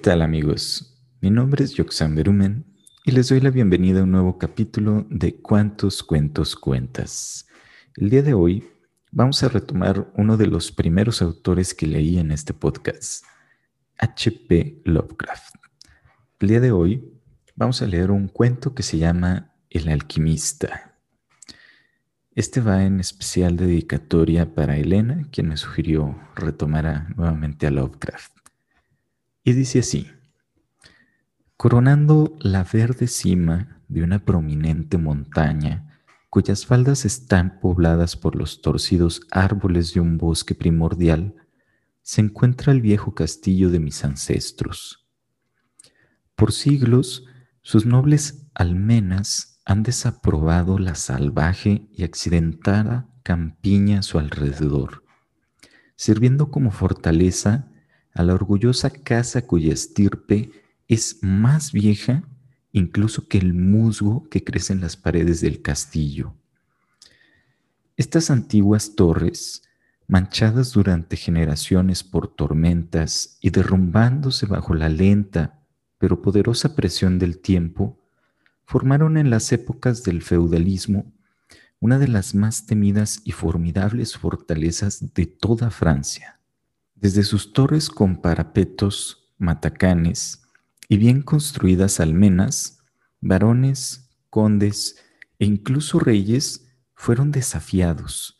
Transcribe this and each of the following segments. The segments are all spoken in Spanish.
¿Qué tal amigos? Mi nombre es Yoxan Berumen y les doy la bienvenida a un nuevo capítulo de Cuántos cuentos cuentas. El día de hoy vamos a retomar uno de los primeros autores que leí en este podcast, H.P. Lovecraft. El día de hoy vamos a leer un cuento que se llama El alquimista. Este va en especial dedicatoria para Elena, quien me sugirió retomar nuevamente a Lovecraft. Y dice así, coronando la verde cima de una prominente montaña, cuyas faldas están pobladas por los torcidos árboles de un bosque primordial, se encuentra el viejo castillo de mis ancestros. Por siglos, sus nobles almenas han desaprobado la salvaje y accidentada campiña a su alrededor, sirviendo como fortaleza la orgullosa casa cuya estirpe es más vieja incluso que el musgo que crece en las paredes del castillo. Estas antiguas torres, manchadas durante generaciones por tormentas y derrumbándose bajo la lenta pero poderosa presión del tiempo, formaron en las épocas del feudalismo una de las más temidas y formidables fortalezas de toda Francia. Desde sus torres con parapetos, matacanes y bien construidas almenas, varones, condes e incluso reyes fueron desafiados.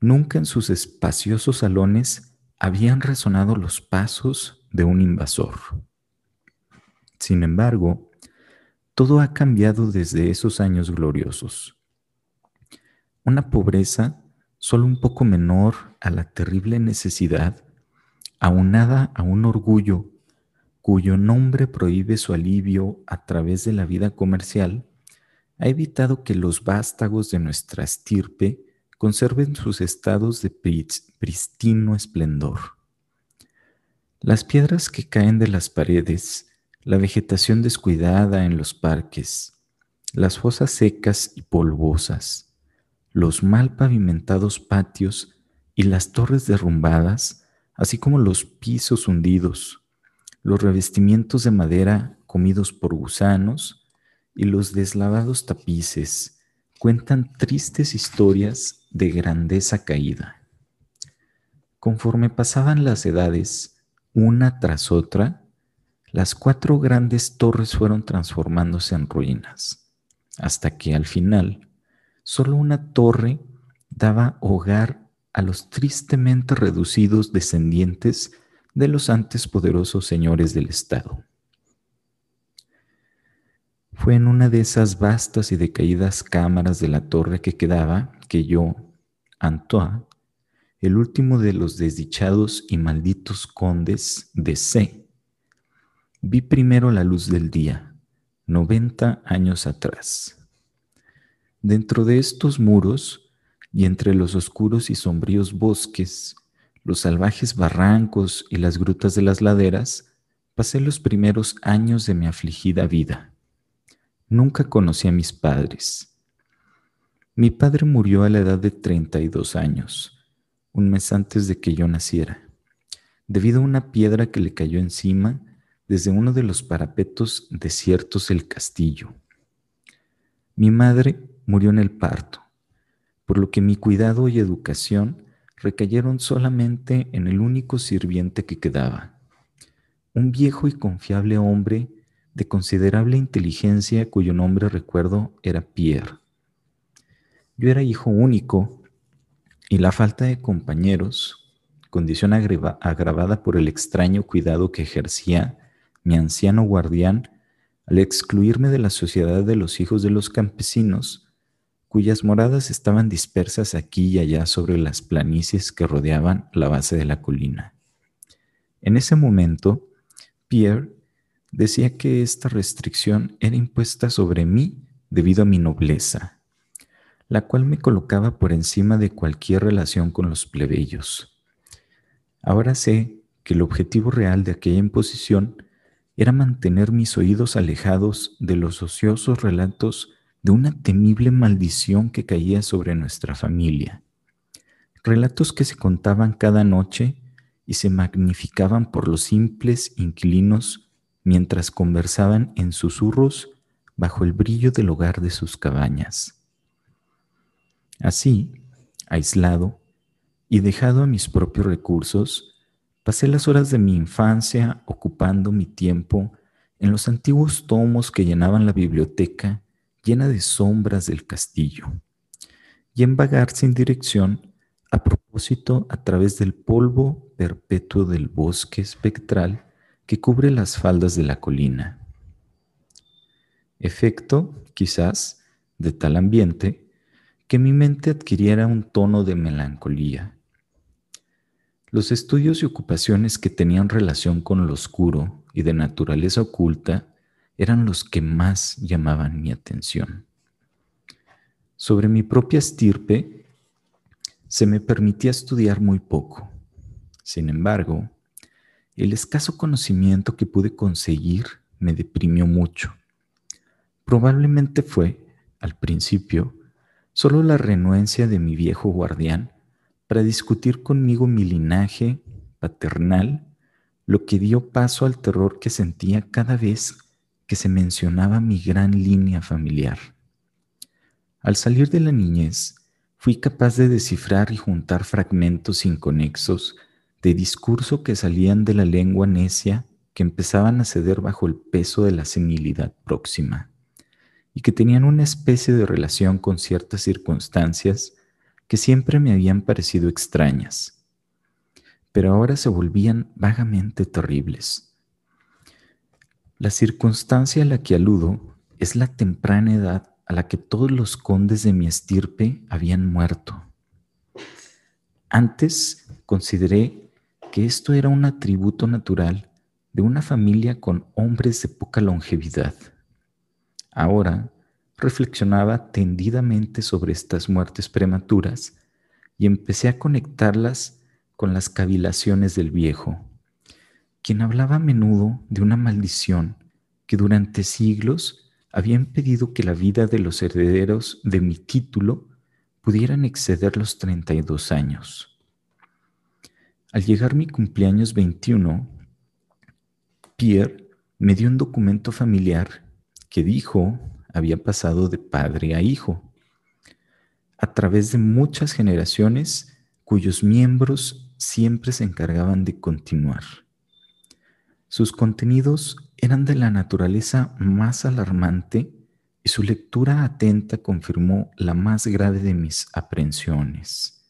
Nunca en sus espaciosos salones habían resonado los pasos de un invasor. Sin embargo, todo ha cambiado desde esos años gloriosos. Una pobreza solo un poco menor a la terrible necesidad aunada a un orgullo cuyo nombre prohíbe su alivio a través de la vida comercial, ha evitado que los vástagos de nuestra estirpe conserven sus estados de pristino esplendor. Las piedras que caen de las paredes, la vegetación descuidada en los parques, las fosas secas y polvosas, los mal pavimentados patios y las torres derrumbadas así como los pisos hundidos, los revestimientos de madera comidos por gusanos y los deslavados tapices cuentan tristes historias de grandeza caída. Conforme pasaban las edades, una tras otra, las cuatro grandes torres fueron transformándose en ruinas, hasta que al final solo una torre daba hogar a los tristemente reducidos descendientes de los antes poderosos señores del Estado. Fue en una de esas vastas y decaídas cámaras de la torre que quedaba que yo, Antoine, el último de los desdichados y malditos condes de C, vi primero la luz del día, 90 años atrás. Dentro de estos muros y entre los oscuros y sombríos bosques, los salvajes barrancos y las grutas de las laderas, pasé los primeros años de mi afligida vida. Nunca conocí a mis padres. Mi padre murió a la edad de 32 años, un mes antes de que yo naciera, debido a una piedra que le cayó encima desde uno de los parapetos desiertos del castillo. Mi madre murió en el parto por lo que mi cuidado y educación recayeron solamente en el único sirviente que quedaba, un viejo y confiable hombre de considerable inteligencia cuyo nombre recuerdo era Pierre. Yo era hijo único y la falta de compañeros, condición agravada por el extraño cuidado que ejercía mi anciano guardián al excluirme de la sociedad de los hijos de los campesinos, cuyas moradas estaban dispersas aquí y allá sobre las planicies que rodeaban la base de la colina. En ese momento, Pierre decía que esta restricción era impuesta sobre mí debido a mi nobleza, la cual me colocaba por encima de cualquier relación con los plebeyos. Ahora sé que el objetivo real de aquella imposición era mantener mis oídos alejados de los ociosos relatos de una temible maldición que caía sobre nuestra familia. Relatos que se contaban cada noche y se magnificaban por los simples inquilinos mientras conversaban en susurros bajo el brillo del hogar de sus cabañas. Así, aislado y dejado a mis propios recursos, pasé las horas de mi infancia ocupando mi tiempo en los antiguos tomos que llenaban la biblioteca llena de sombras del castillo, y en vagar sin dirección a propósito a través del polvo perpetuo del bosque espectral que cubre las faldas de la colina. Efecto, quizás, de tal ambiente, que mi mente adquiriera un tono de melancolía. Los estudios y ocupaciones que tenían relación con lo oscuro y de naturaleza oculta eran los que más llamaban mi atención. Sobre mi propia estirpe se me permitía estudiar muy poco. Sin embargo, el escaso conocimiento que pude conseguir me deprimió mucho. Probablemente fue, al principio, solo la renuencia de mi viejo guardián para discutir conmigo mi linaje paternal, lo que dio paso al terror que sentía cada vez que se mencionaba mi gran línea familiar. Al salir de la niñez, fui capaz de descifrar y juntar fragmentos inconexos de discurso que salían de la lengua necia que empezaban a ceder bajo el peso de la senilidad próxima y que tenían una especie de relación con ciertas circunstancias que siempre me habían parecido extrañas, pero ahora se volvían vagamente terribles. La circunstancia a la que aludo es la temprana edad a la que todos los condes de mi estirpe habían muerto. Antes consideré que esto era un atributo natural de una familia con hombres de poca longevidad. Ahora reflexionaba tendidamente sobre estas muertes prematuras y empecé a conectarlas con las cavilaciones del viejo, quien hablaba a menudo de una maldición que durante siglos había impedido que la vida de los herederos de mi título pudieran exceder los 32 años. Al llegar mi cumpleaños 21, Pierre me dio un documento familiar que dijo había pasado de padre a hijo, a través de muchas generaciones cuyos miembros siempre se encargaban de continuar. Sus contenidos eran de la naturaleza más alarmante y su lectura atenta confirmó la más grave de mis aprensiones.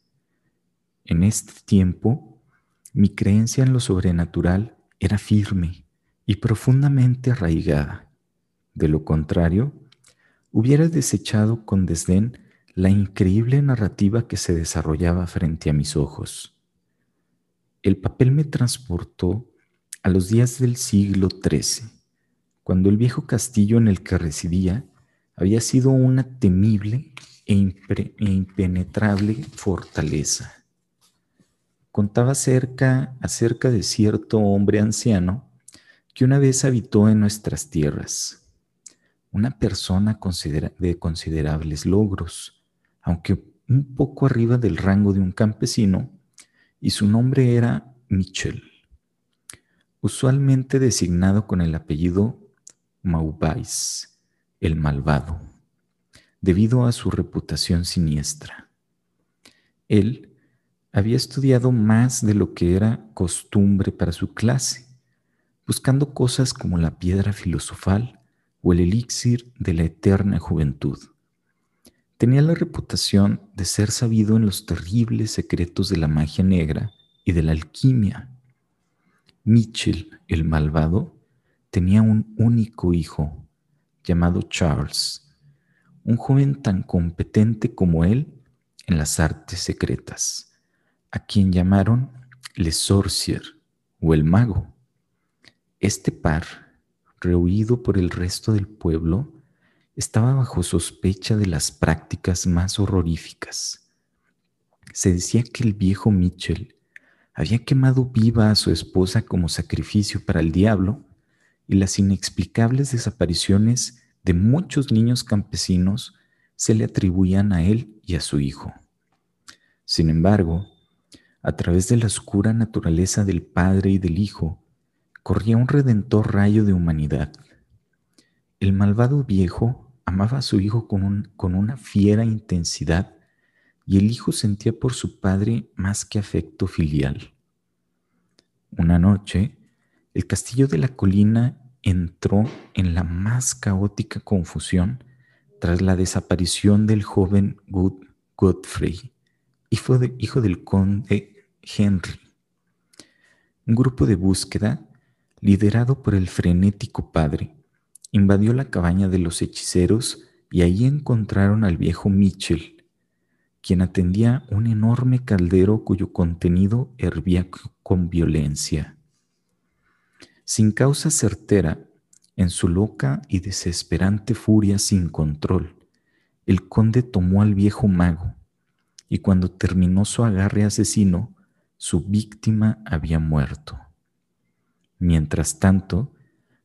En este tiempo, mi creencia en lo sobrenatural era firme y profundamente arraigada. De lo contrario, hubiera desechado con desdén la increíble narrativa que se desarrollaba frente a mis ojos. El papel me transportó a los días del siglo XIII, cuando el viejo castillo en el que residía había sido una temible e, e impenetrable fortaleza. Contaba cerca acerca de cierto hombre anciano que una vez habitó en nuestras tierras una persona de considerables logros, aunque un poco arriba del rango de un campesino, y su nombre era Michel, usualmente designado con el apellido Maubais, el malvado, debido a su reputación siniestra. Él había estudiado más de lo que era costumbre para su clase, buscando cosas como la piedra filosofal, o el elixir de la eterna juventud. Tenía la reputación de ser sabido en los terribles secretos de la magia negra y de la alquimia. Mitchell, el malvado, tenía un único hijo, llamado Charles, un joven tan competente como él en las artes secretas, a quien llamaron Le Sorcier o el mago. Este par rehuido por el resto del pueblo, estaba bajo sospecha de las prácticas más horroríficas. Se decía que el viejo Mitchell había quemado viva a su esposa como sacrificio para el diablo y las inexplicables desapariciones de muchos niños campesinos se le atribuían a él y a su hijo. Sin embargo, a través de la oscura naturaleza del Padre y del Hijo, corría un redentor rayo de humanidad. El malvado viejo amaba a su hijo con, con una fiera intensidad y el hijo sentía por su padre más que afecto filial. Una noche, el castillo de la colina entró en la más caótica confusión tras la desaparición del joven Godfrey, hijo, hijo del conde Henry. Un grupo de búsqueda, liderado por el frenético padre, invadió la cabaña de los hechiceros y allí encontraron al viejo Mitchell, quien atendía un enorme caldero cuyo contenido hervía con violencia. Sin causa certera, en su loca y desesperante furia sin control, el conde tomó al viejo mago, y cuando terminó su agarre asesino, su víctima había muerto. Mientras tanto,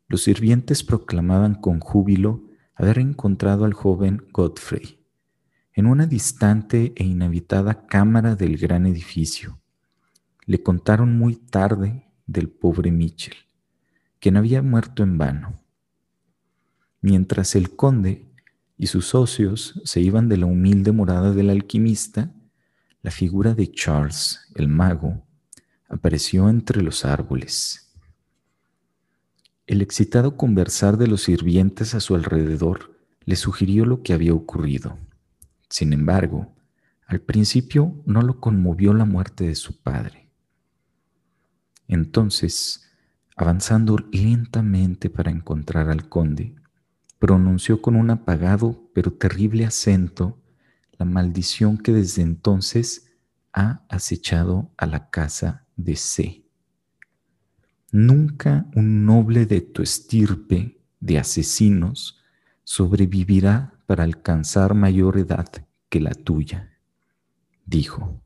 los sirvientes proclamaban con júbilo haber encontrado al joven Godfrey en una distante e inhabitada cámara del gran edificio. Le contaron muy tarde del pobre Mitchell, quien había muerto en vano. Mientras el conde y sus socios se iban de la humilde morada del alquimista, la figura de Charles, el mago, apareció entre los árboles. El excitado conversar de los sirvientes a su alrededor le sugirió lo que había ocurrido. Sin embargo, al principio no lo conmovió la muerte de su padre. Entonces, avanzando lentamente para encontrar al conde, pronunció con un apagado pero terrible acento la maldición que desde entonces ha acechado a la casa de C. Nunca un noble de tu estirpe de asesinos sobrevivirá para alcanzar mayor edad que la tuya, dijo.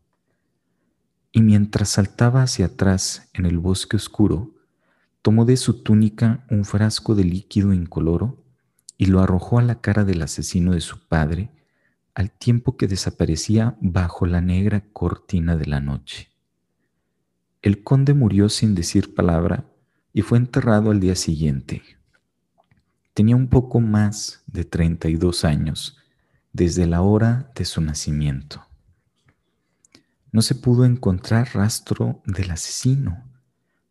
Y mientras saltaba hacia atrás en el bosque oscuro, tomó de su túnica un frasco de líquido incoloro y lo arrojó a la cara del asesino de su padre, al tiempo que desaparecía bajo la negra cortina de la noche. El conde murió sin decir palabra y fue enterrado al día siguiente. Tenía un poco más de 32 años desde la hora de su nacimiento. No se pudo encontrar rastro del asesino,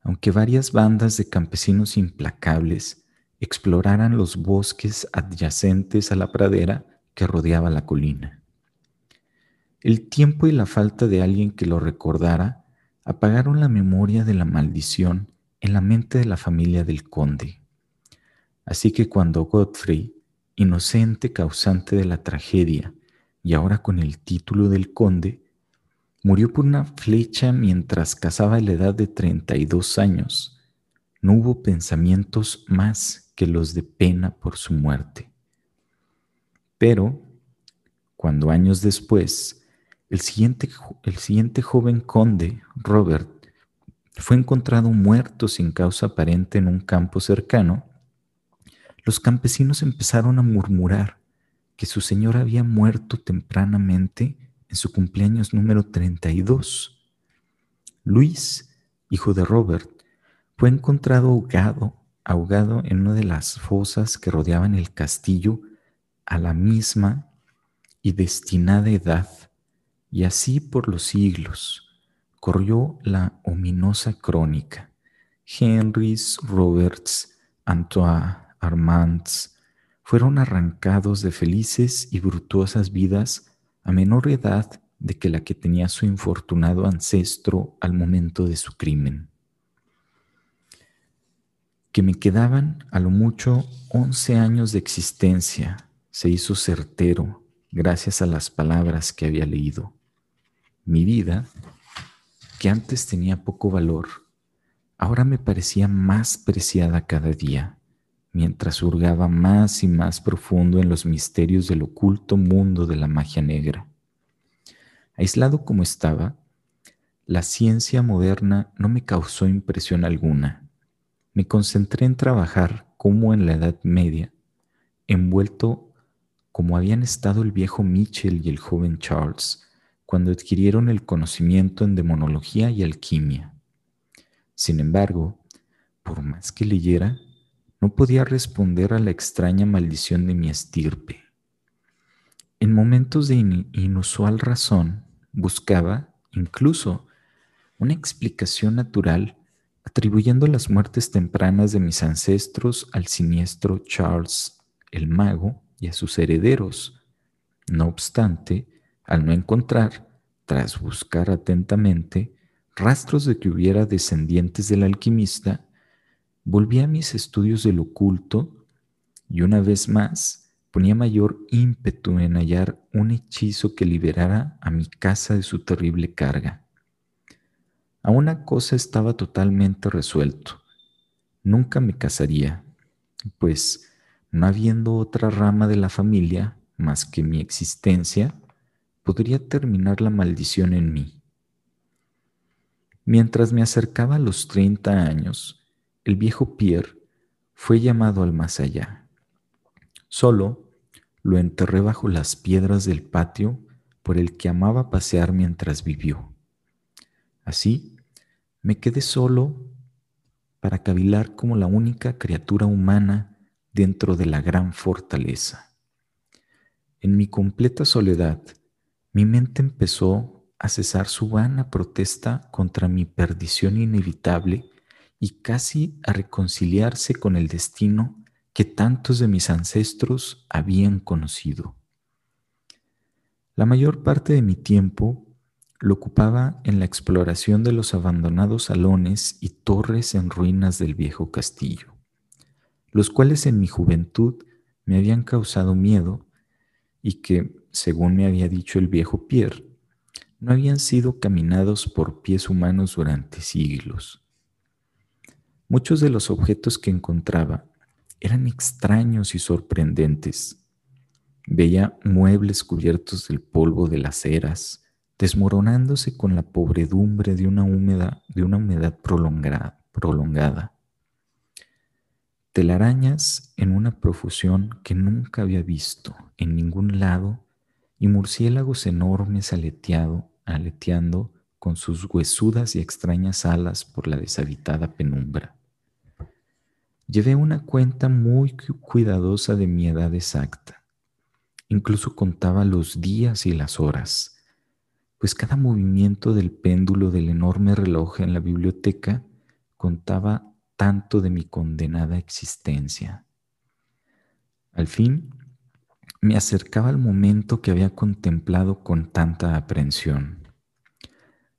aunque varias bandas de campesinos implacables exploraran los bosques adyacentes a la pradera que rodeaba la colina. El tiempo y la falta de alguien que lo recordara apagaron la memoria de la maldición en la mente de la familia del conde. Así que cuando Godfrey, inocente causante de la tragedia y ahora con el título del conde, murió por una flecha mientras cazaba la edad de 32 años, no hubo pensamientos más que los de pena por su muerte. Pero, cuando años después, el siguiente, el siguiente joven conde, Robert, fue encontrado muerto sin causa aparente en un campo cercano, los campesinos empezaron a murmurar que su señor había muerto tempranamente en su cumpleaños número 32. Luis, hijo de Robert, fue encontrado ahogado, ahogado en una de las fosas que rodeaban el castillo a la misma y destinada edad, y así por los siglos corrió la ominosa crónica. Henrys, Roberts, Antoine, Armands fueron arrancados de felices y virtuosas vidas a menor edad de que la que tenía su infortunado ancestro al momento de su crimen. Que me quedaban a lo mucho once años de existencia se hizo certero gracias a las palabras que había leído. Mi vida, que antes tenía poco valor, ahora me parecía más preciada cada día mientras hurgaba más y más profundo en los misterios del oculto mundo de la magia negra. Aislado como estaba, la ciencia moderna no me causó impresión alguna. Me concentré en trabajar como en la Edad Media, envuelto como habían estado el viejo Mitchell y el joven Charles cuando adquirieron el conocimiento en demonología y alquimia. Sin embargo, por más que leyera, no podía responder a la extraña maldición de mi estirpe. En momentos de inusual razón, buscaba, incluso, una explicación natural atribuyendo las muertes tempranas de mis ancestros al siniestro Charles el Mago y a sus herederos. No obstante, al no encontrar, tras buscar atentamente, rastros de que hubiera descendientes del alquimista, volví a mis estudios del oculto y una vez más ponía mayor ímpetu en hallar un hechizo que liberara a mi casa de su terrible carga. A una cosa estaba totalmente resuelto. Nunca me casaría, pues no habiendo otra rama de la familia más que mi existencia, podría terminar la maldición en mí. Mientras me acercaba a los 30 años, el viejo Pierre fue llamado al más allá. Solo lo enterré bajo las piedras del patio por el que amaba pasear mientras vivió. Así, me quedé solo para cavilar como la única criatura humana dentro de la gran fortaleza. En mi completa soledad, mi mente empezó a cesar su vana protesta contra mi perdición inevitable y casi a reconciliarse con el destino que tantos de mis ancestros habían conocido. La mayor parte de mi tiempo lo ocupaba en la exploración de los abandonados salones y torres en ruinas del viejo castillo, los cuales en mi juventud me habían causado miedo y que, según me había dicho el viejo Pierre, no habían sido caminados por pies humanos durante siglos. Muchos de los objetos que encontraba eran extraños y sorprendentes. Veía muebles cubiertos del polvo de las eras, desmoronándose con la pobredumbre de una, húmeda, de una humedad prolongada. Telarañas en una profusión que nunca había visto en ningún lado y murciélagos enormes aleteando con sus huesudas y extrañas alas por la deshabitada penumbra. Llevé una cuenta muy cuidadosa de mi edad exacta. Incluso contaba los días y las horas pues cada movimiento del péndulo del enorme reloj en la biblioteca contaba tanto de mi condenada existencia. Al fin, me acercaba al momento que había contemplado con tanta aprensión,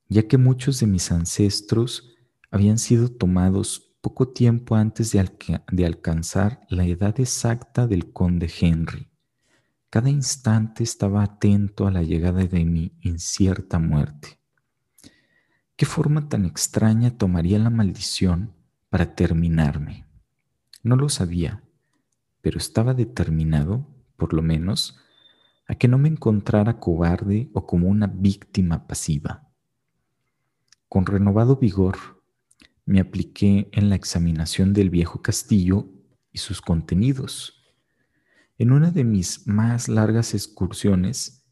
ya que muchos de mis ancestros habían sido tomados poco tiempo antes de, alcanzar la edad exacta del conde Henry cada instante estaba atento a la llegada de mi incierta muerte. ¿Qué forma tan extraña tomaría la maldición para terminarme? No lo sabía, pero estaba determinado, por lo menos, a que no me encontrara cobarde o como una víctima pasiva. Con renovado vigor, me apliqué en la examinación del viejo castillo y sus contenidos. En una de mis más largas excursiones,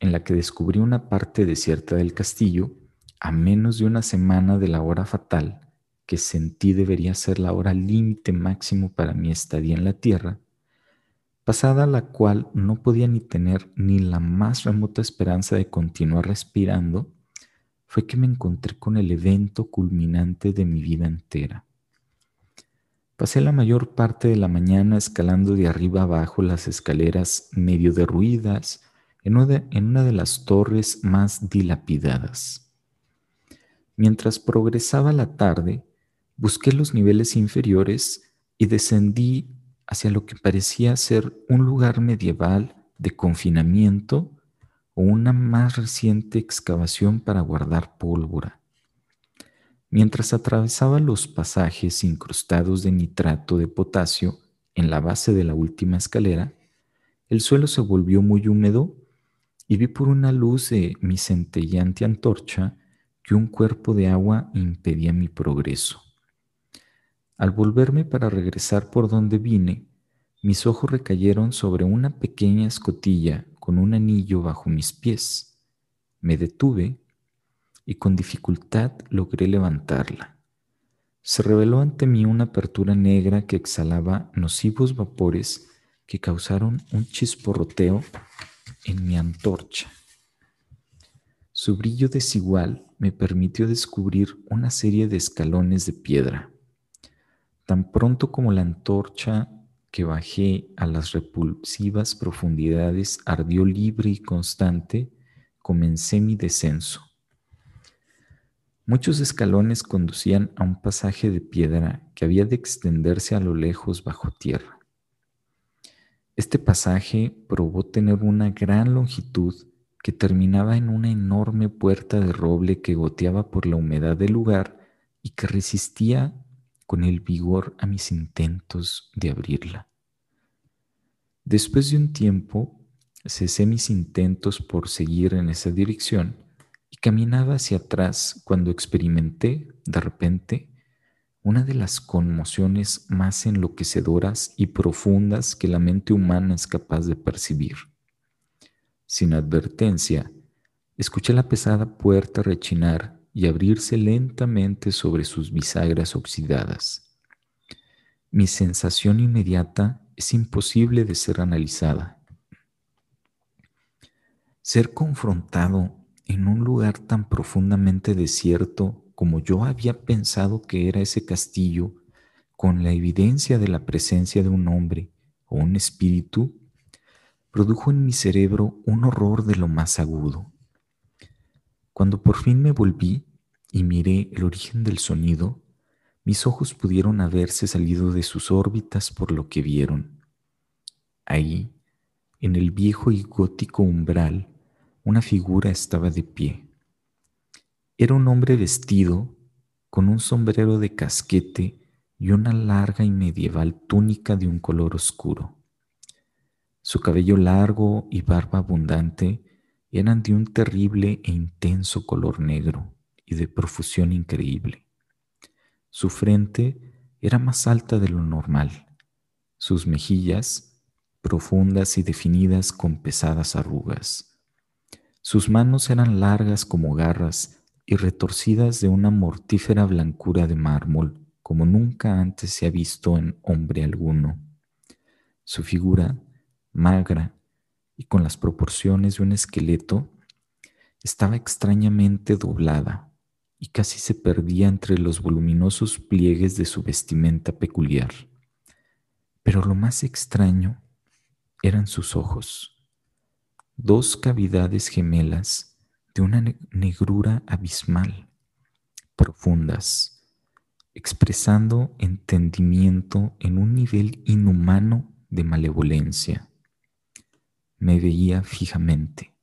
en la que descubrí una parte desierta del castillo, a menos de una semana de la hora fatal, que sentí debería ser la hora límite máximo para mi estadía en la Tierra, pasada la cual no podía ni tener ni la más remota esperanza de continuar respirando, fue que me encontré con el evento culminante de mi vida entera. Pasé la mayor parte de la mañana escalando de arriba abajo las escaleras medio derruidas en una de, las torres más dilapidadas. Mientras progresaba la tarde, busqué los niveles inferiores y descendí hacia lo que parecía ser un lugar medieval de confinamiento o una más reciente excavación para guardar pólvora. Mientras atravesaba los pasajes incrustados de nitrato de potasio en la base de la última escalera, el suelo se volvió muy húmedo y vi por una luz de mi centellante antorcha que un cuerpo de agua impedía mi progreso. Al volverme para regresar por donde vine, mis ojos recayeron sobre una pequeña escotilla con un anillo bajo mis pies. Me detuve y con dificultad logré levantarla. se reveló ante mí una apertura negra que exhalaba nocivos vapores que causaron un chisporroteo en mi antorcha. Su brillo desigual me permitió descubrir una serie de escalones de piedra. Tan pronto como la antorcha que bajé a las repulsivas profundidades ardió libre y constante, comencé mi descenso. Muchos escalones conducían a un pasaje de piedra que había de extenderse a lo lejos bajo tierra. Este pasaje probó tener una gran longitud que terminaba en una enorme puerta de roble que goteaba por la humedad del lugar y que resistía con el vigor a mis intentos de abrirla. Después de un tiempo, cesé mis intentos por seguir en esa dirección y caminaba hacia atrás cuando experimenté, de repente, una de las conmociones más enloquecedoras y profundas que la mente humana es capaz de percibir. Sin advertencia, escuché la pesada puerta rechinar y abrirse lentamente sobre sus bisagras oxidadas. Mi sensación inmediata es imposible de ser analizada. Ser confrontado en un lugar tan profundamente desierto como yo había pensado que era ese castillo, con la evidencia de la presencia de un hombre o un espíritu, produjo en mi cerebro un horror de lo más agudo. Cuando por fin me volví y miré el origen del sonido, mis ojos pudieron haberse salido de sus órbitas por lo que vieron. Ahí, en el viejo y gótico umbral, una figura estaba de pie. Era un hombre vestido con un sombrero de casquete y una larga y medieval túnica de un color oscuro. Su cabello largo y barba abundante eran de un terrible e intenso color negro y de profusión increíble. Su frente era más alta de lo normal, sus mejillas profundas y definidas con pesadas arrugas sus manos eran largas como garras y retorcidas de una mortífera blancura de mármol, como nunca antes se ha visto en hombre alguno. Su figura, magra y con las proporciones de un esqueleto, estaba extrañamente doblada y casi se perdía entre los voluminosos pliegues de su vestimenta peculiar. Pero lo más extraño eran sus ojos dos cavidades gemelas de una negrura abismal, profundas, expresando entendimiento en un nivel inhumano de malevolencia. Me veía fijamente,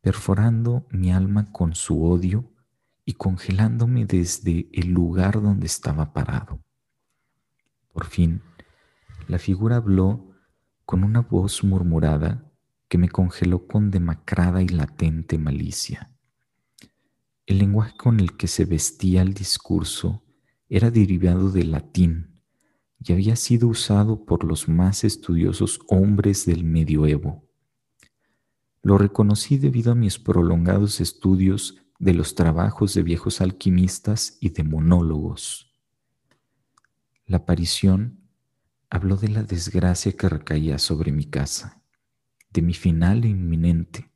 perforando mi alma con su odio y congelándome desde el lugar donde estaba parado. Por fin, la figura habló con una voz murmurada que me congeló con demacrada y latente malicia. El lenguaje con el que se vestía el discurso era derivado del latín y había sido usado por los más estudiosos hombres del medioevo. Lo reconocí debido a mis prolongados estudios de los trabajos de viejos alquimistas y de monólogos. La aparición habló de la desgracia que recaía sobre mi casa de mi final inminente,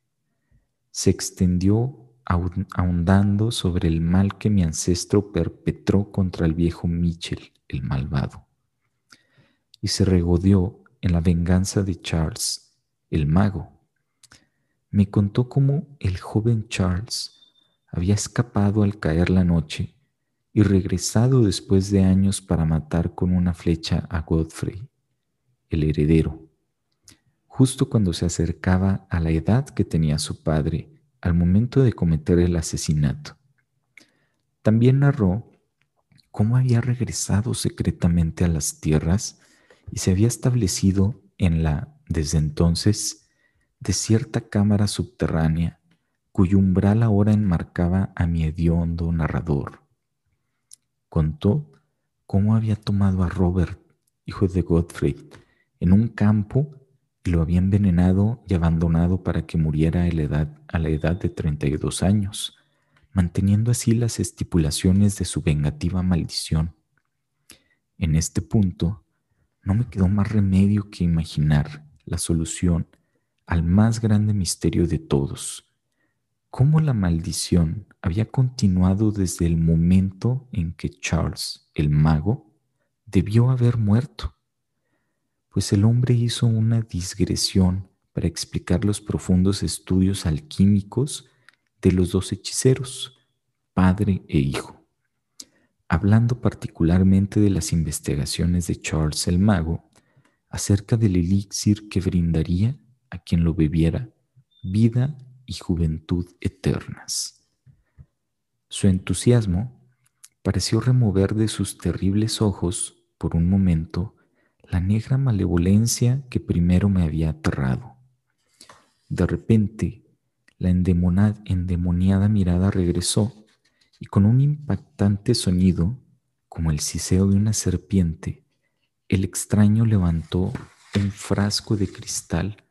se extendió ahondando sobre el mal que mi ancestro perpetró contra el viejo Mitchell, el malvado, y se regodeó en la venganza de Charles, el mago. Me contó cómo el joven Charles había escapado al caer la noche y regresado después de años para matar con una flecha a Godfrey, el heredero justo cuando se acercaba a la edad que tenía su padre al momento de cometer el asesinato. También narró cómo había regresado secretamente a las tierras y se había establecido en la, desde entonces, desierta cámara subterránea cuyo umbral ahora enmarcaba a mi hediondo narrador. Contó cómo había tomado a Robert, hijo de Godfrey, en un campo lo había envenenado y abandonado para que muriera a la edad, a la edad de 32 años, manteniendo así las estipulaciones de su vengativa maldición. En este punto, no me quedó más remedio que imaginar la solución al más grande misterio de todos, cómo la maldición había continuado desde el momento en que Charles, el mago, debió haber muerto, pues el hombre hizo una digresión para explicar los profundos estudios alquímicos de los dos hechiceros, padre e hijo. Hablando particularmente de las investigaciones de Charles el mago acerca del elixir que brindaría a quien lo bebiera vida y juventud eternas. Su entusiasmo pareció remover de sus terribles ojos, por un momento, la negra malevolencia que primero me había aterrado. De repente, la endemoniada mirada regresó y con un impactante sonido, como el siseo de una serpiente, el extraño levantó un frasco de cristal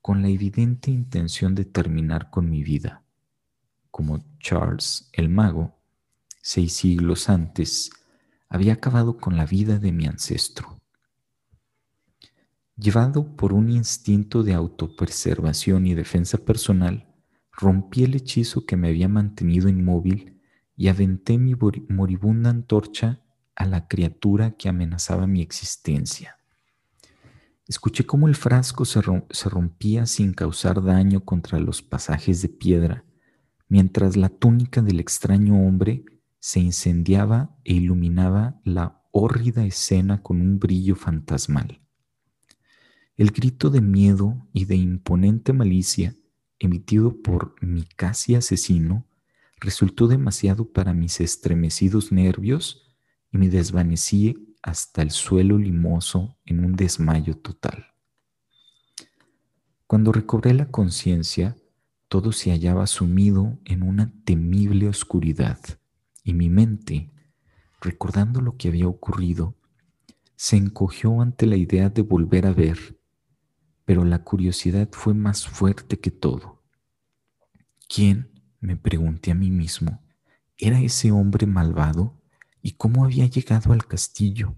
con la evidente intención de terminar con mi vida, como Charles el mago, seis siglos antes, había acabado con la vida de mi ancestro. Llevado por un instinto de autopreservación y defensa personal, rompí el hechizo que me había mantenido inmóvil y aventé mi moribunda antorcha a la criatura que amenazaba mi existencia. Escuché cómo el frasco se, rompía sin causar daño contra los pasajes de piedra, mientras la túnica del extraño hombre se incendiaba e iluminaba la hórrida escena con un brillo fantasmal. El grito de miedo y de imponente malicia emitido por mi casi asesino resultó demasiado para mis estremecidos nervios y me desvanecí hasta el suelo limoso en un desmayo total. Cuando recobré la conciencia, todo se hallaba sumido en una temible oscuridad y mi mente, recordando lo que había ocurrido, se encogió ante la idea de volver a ver pero la curiosidad fue más fuerte que todo. ¿Quién, me pregunté a mí mismo, era ese hombre malvado y cómo había llegado al castillo?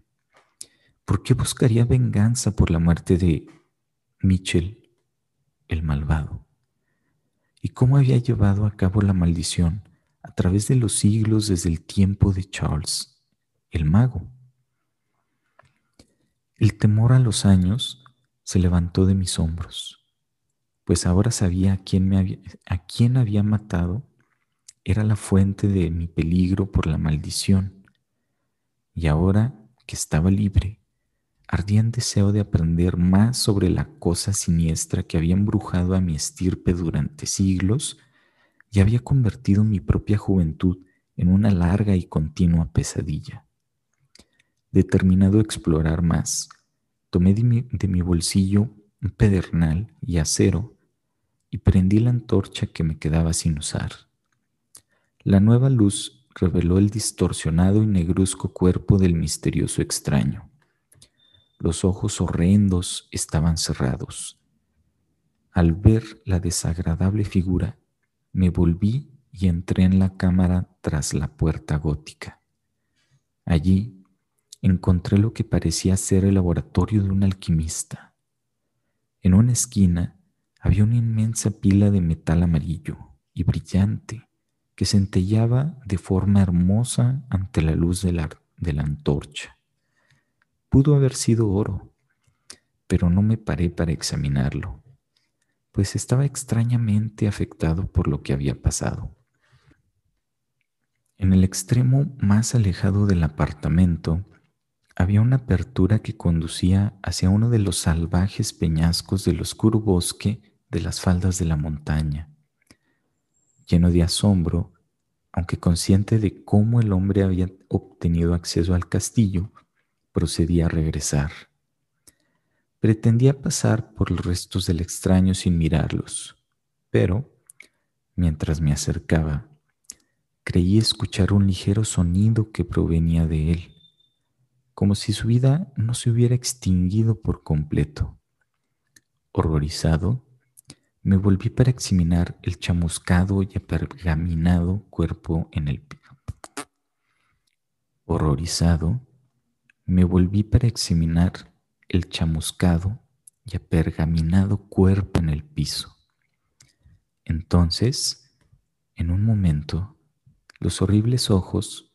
¿Por qué buscaría venganza por la muerte de Mitchell, el malvado? ¿Y cómo había llevado a cabo la maldición a través de los siglos desde el tiempo de Charles, el mago? El temor a los años se levantó de mis hombros, pues ahora sabía a quién, me había, a quién había matado, era la fuente de mi peligro por la maldición, y ahora que estaba libre, ardía en deseo de aprender más sobre la cosa siniestra que había embrujado a mi estirpe durante siglos y había convertido mi propia juventud en una larga y continua pesadilla. Determinado a explorar más, Tomé de mi, bolsillo un pedernal y acero y prendí la antorcha que me quedaba sin usar. La nueva luz reveló el distorsionado y negruzco cuerpo del misterioso extraño. Los ojos horrendos estaban cerrados. Al ver la desagradable figura, me volví y entré en la cámara tras la puerta gótica. Allí, encontré lo que parecía ser el laboratorio de un alquimista. En una esquina había una inmensa pila de metal amarillo y brillante que centellaba de forma hermosa ante la luz de la, de la antorcha. Pudo haber sido oro, pero no me paré para examinarlo, pues estaba extrañamente afectado por lo que había pasado. En el extremo más alejado del apartamento había una apertura que conducía hacia uno de los salvajes peñascos del oscuro bosque de las faldas de la montaña. Lleno de asombro, aunque consciente de cómo el hombre había obtenido acceso al castillo, procedía a regresar. Pretendía pasar por los restos del extraño sin mirarlos, pero, mientras me acercaba, creí escuchar un ligero sonido que provenía de él como si su vida no se hubiera extinguido por completo. Horrorizado, me volví para examinar el chamuscado y apergaminado cuerpo en el piso. Horrorizado, me volví para examinar el chamuscado y apergaminado cuerpo en el piso. Entonces, en un momento, los horribles ojos,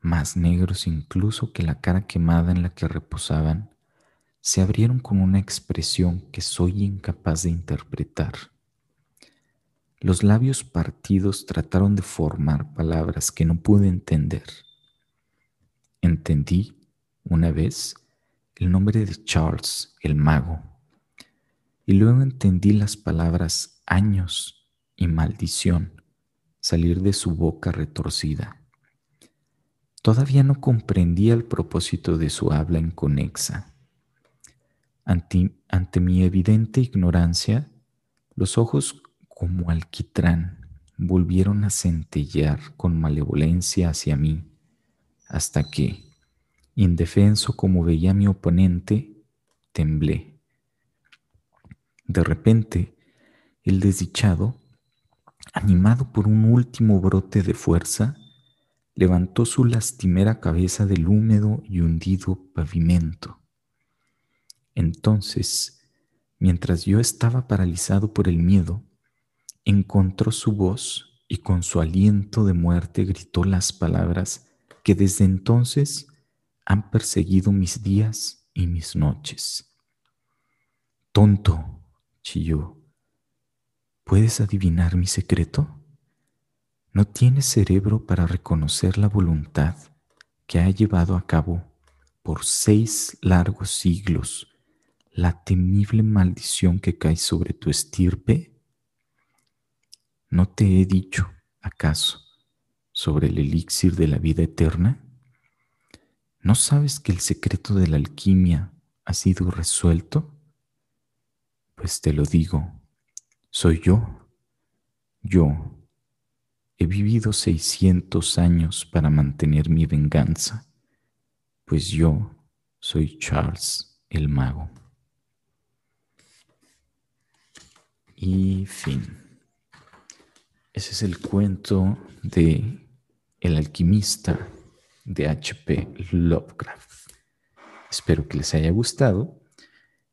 más negros incluso que la cara quemada en la que reposaban, se abrieron con una expresión que soy incapaz de interpretar. Los labios partidos trataron de formar palabras que no pude entender. Entendí, una vez, el nombre de Charles, el mago, y luego entendí las palabras años y maldición salir de su boca retorcida. Todavía no comprendía el propósito de su habla inconexa ante, mi evidente ignorancia, los ojos como alquitrán volvieron a centellear con malevolencia hacia mí, hasta que, indefenso como veía mi oponente, temblé. De repente, el desdichado, animado por un último brote de fuerza, levantó su lastimera cabeza del húmedo y hundido pavimento entonces, mientras yo estaba paralizado por el miedo, encontró su voz y con su aliento de muerte gritó las palabras que desde entonces han perseguido mis días y mis noches. Tonto, chilló, ¿puedes adivinar mi secreto? ¿No tienes cerebro para reconocer la voluntad que ha llevado a cabo por seis largos siglos la temible maldición que cae sobre tu estirpe? ¿No te he dicho, acaso, sobre el elixir de la vida eterna? ¿No sabes que el secreto de la alquimia ha sido resuelto? Pues te lo digo, soy yo, yo. He vivido seiscientos años para mantener mi venganza, pues yo soy Charles el mago. Y fin. Ese es el cuento de El alquimista de H.P. Lovecraft. Espero que les haya gustado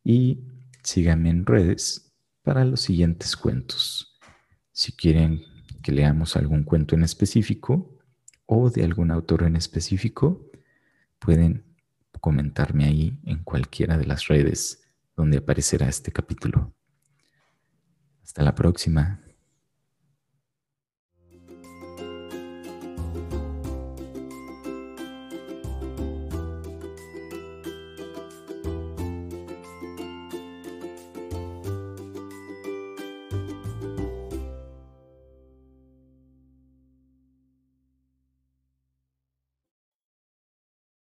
y síganme en redes para los siguientes cuentos. Si quieren que leamos algún cuento en específico o de algún autor en específico, pueden comentarme ahí en cualquiera de las redes donde aparecerá este capítulo. Hasta la próxima.